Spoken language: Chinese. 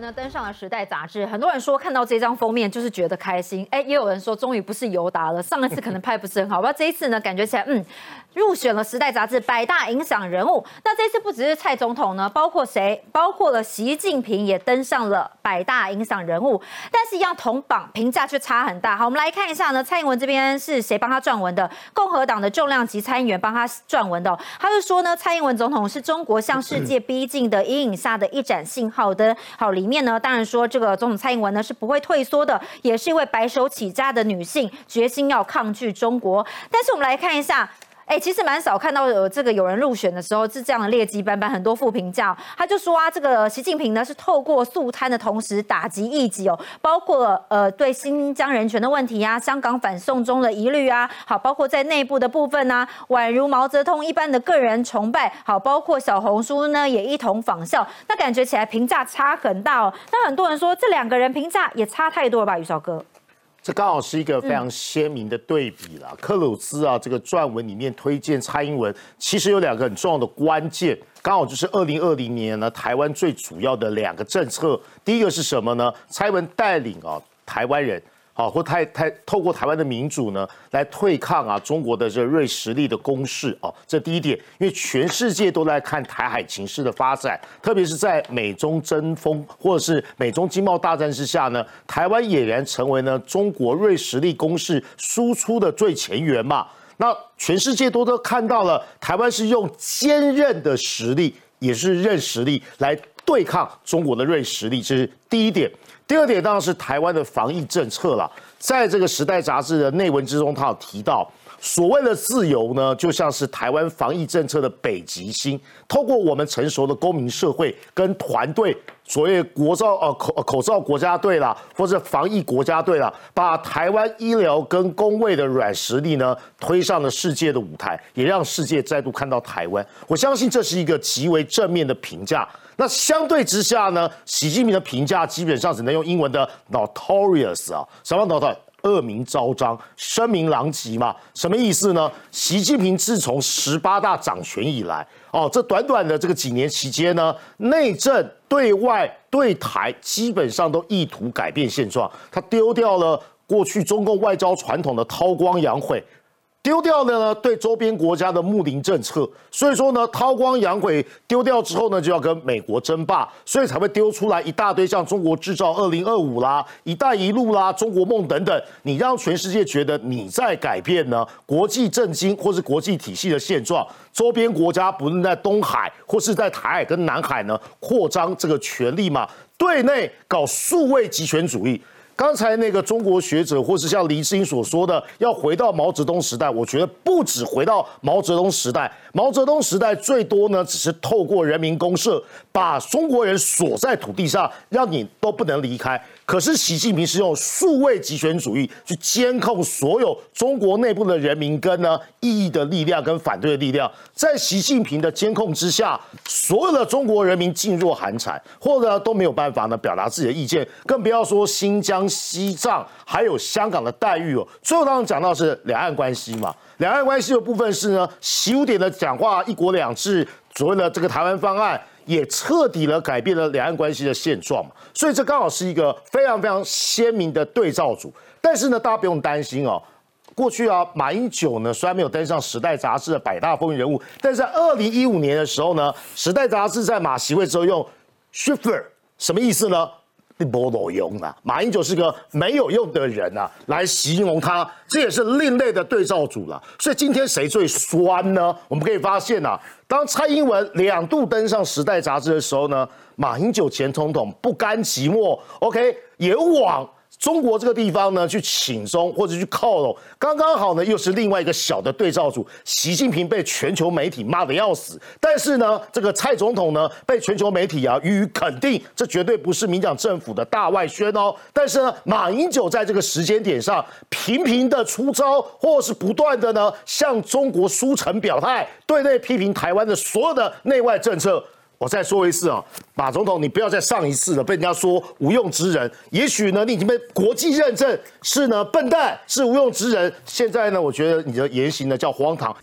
呢登上了《时代》杂志，很多人说看到这张封面就是觉得开心，哎，也有人说终于不是尤达了，上一次可能拍不是很好，不过这一次呢，感觉起来嗯，入选了《时代》杂志百大影响人物。那这次不只是蔡总统呢，包括谁？包括了习近平也登上了百大影响人物，但是一样同榜评价却差很大。好，我们来看一下呢，蔡英文这边是谁帮他撰文的？共和党的重量级参议员帮他撰文的，他就说呢，蔡英文总统是中国向世界逼近的阴影下的一盏信号灯。好。里面呢，当然说这个总统蔡英文呢是不会退缩的，也是一位白手起家的女性，决心要抗拒中国。但是我们来看一下。哎，其实蛮少看到有这个有人入选的时候是这样的劣迹斑斑，很多负评价。他就说啊，这个习近平呢是透过肃贪的同时打击异己哦，包括呃对新疆人权的问题啊，香港反送中的疑虑啊，好，包括在内部的部分呢，宛如毛泽东一般的个人崇拜，好，包括小红书呢也一同仿效，那感觉起来评价差很大哦。那很多人说这两个人评价也差太多了吧，宇少哥。这刚好是一个非常鲜明的对比了。克鲁兹啊，这个撰文里面推荐蔡英文，其实有两个很重要的关键，刚好就是二零二零年呢，台湾最主要的两个政策。第一个是什么呢？蔡英文带领啊，台湾人。好，或太太透过台湾的民主呢，来对抗啊中国的这锐实力的攻势哦，这第一点，因为全世界都在看台海情势的发展，特别是在美中争锋或者是美中经贸大战之下呢，台湾俨然成为呢中国锐实力攻势输出的最前沿嘛。那全世界都都看到了，台湾是用坚韧的实力，也是韧实力来对抗中国的锐实力，这是第一点。第二点当然是台湾的防疫政策了，在这个时代杂志的内文之中，他有提到，所谓的自由呢，就像是台湾防疫政策的北极星，透过我们成熟的公民社会跟团队，所谓国造呃口口罩国家队啦，或者防疫国家队啦，把台湾医疗跟工卫的软实力呢推上了世界的舞台，也让世界再度看到台湾。我相信这是一个极为正面的评价。那相对之下呢，习近平的评价基本上只能用英文的 notorious 啊，什么 notorious？恶名昭彰、声名狼藉嘛？什么意思呢？习近平自从十八大掌权以来，哦，这短短的这个几年期间呢，内政、对外、对台基本上都意图改变现状，他丢掉了过去中共外交传统的韬光养晦。丢掉了呢，对周边国家的睦邻政策，所以说呢，韬光养晦丢掉之后呢，就要跟美国争霸，所以才会丢出来一大堆像中国制造二零二五啦、一带一路啦、中国梦等等，你让全世界觉得你在改变呢国际政经或是国际体系的现状，周边国家不论在东海或是在台海跟南海呢扩张这个权力嘛，对内搞数位集权主义。刚才那个中国学者，或是像黎志英所说的，要回到毛泽东时代，我觉得不止回到毛泽东时代，毛泽东时代最多呢，只是透过人民公社把中国人锁在土地上，让你都不能离开。可是习近平是用数位集权主义去监控所有中国内部的人民跟呢异议的力量跟反对的力量，在习近平的监控之下，所有的中国人民噤若寒蝉，或者都没有办法呢表达自己的意见，更不要说新疆、西藏还有香港的待遇哦。最后当然讲到是两岸关系嘛，两岸关系的部分是呢，习五点的讲话，一国两制，所谓的这个台湾方案。也彻底了改变了两岸关系的现状嘛，所以这刚好是一个非常非常鲜明的对照组。但是呢，大家不用担心哦，过去啊，马英九呢虽然没有登上《时代》杂志的百大风云人物，但是在二零一五年的时候呢，《时代》杂志在马席会之后用 “shifter” 什么意思呢？不有用啊！马英九是个没有用的人啊，来形容他，这也是另类的对照组了。所以今天谁最酸呢？我们可以发现啊，当蔡英文两度登上《时代》杂志的时候呢，马英九前总统不甘寂寞，OK，也往。中国这个地方呢，去请中或者去靠拢，刚刚好呢，又是另外一个小的对照组。习近平被全球媒体骂得要死，但是呢，这个蔡总统呢，被全球媒体啊予以肯定，这绝对不是民党政府的大外宣哦。但是呢，马英九在这个时间点上频频的出招，或是不断的呢向中国书城表态，对内批评台湾的所有的内外政策。我再说一次啊，马总统，你不要再上一次了，被人家说无用之人。也许呢，你已经被国际认证是呢笨蛋，是无用之人。现在呢，我觉得你的言行呢叫荒唐。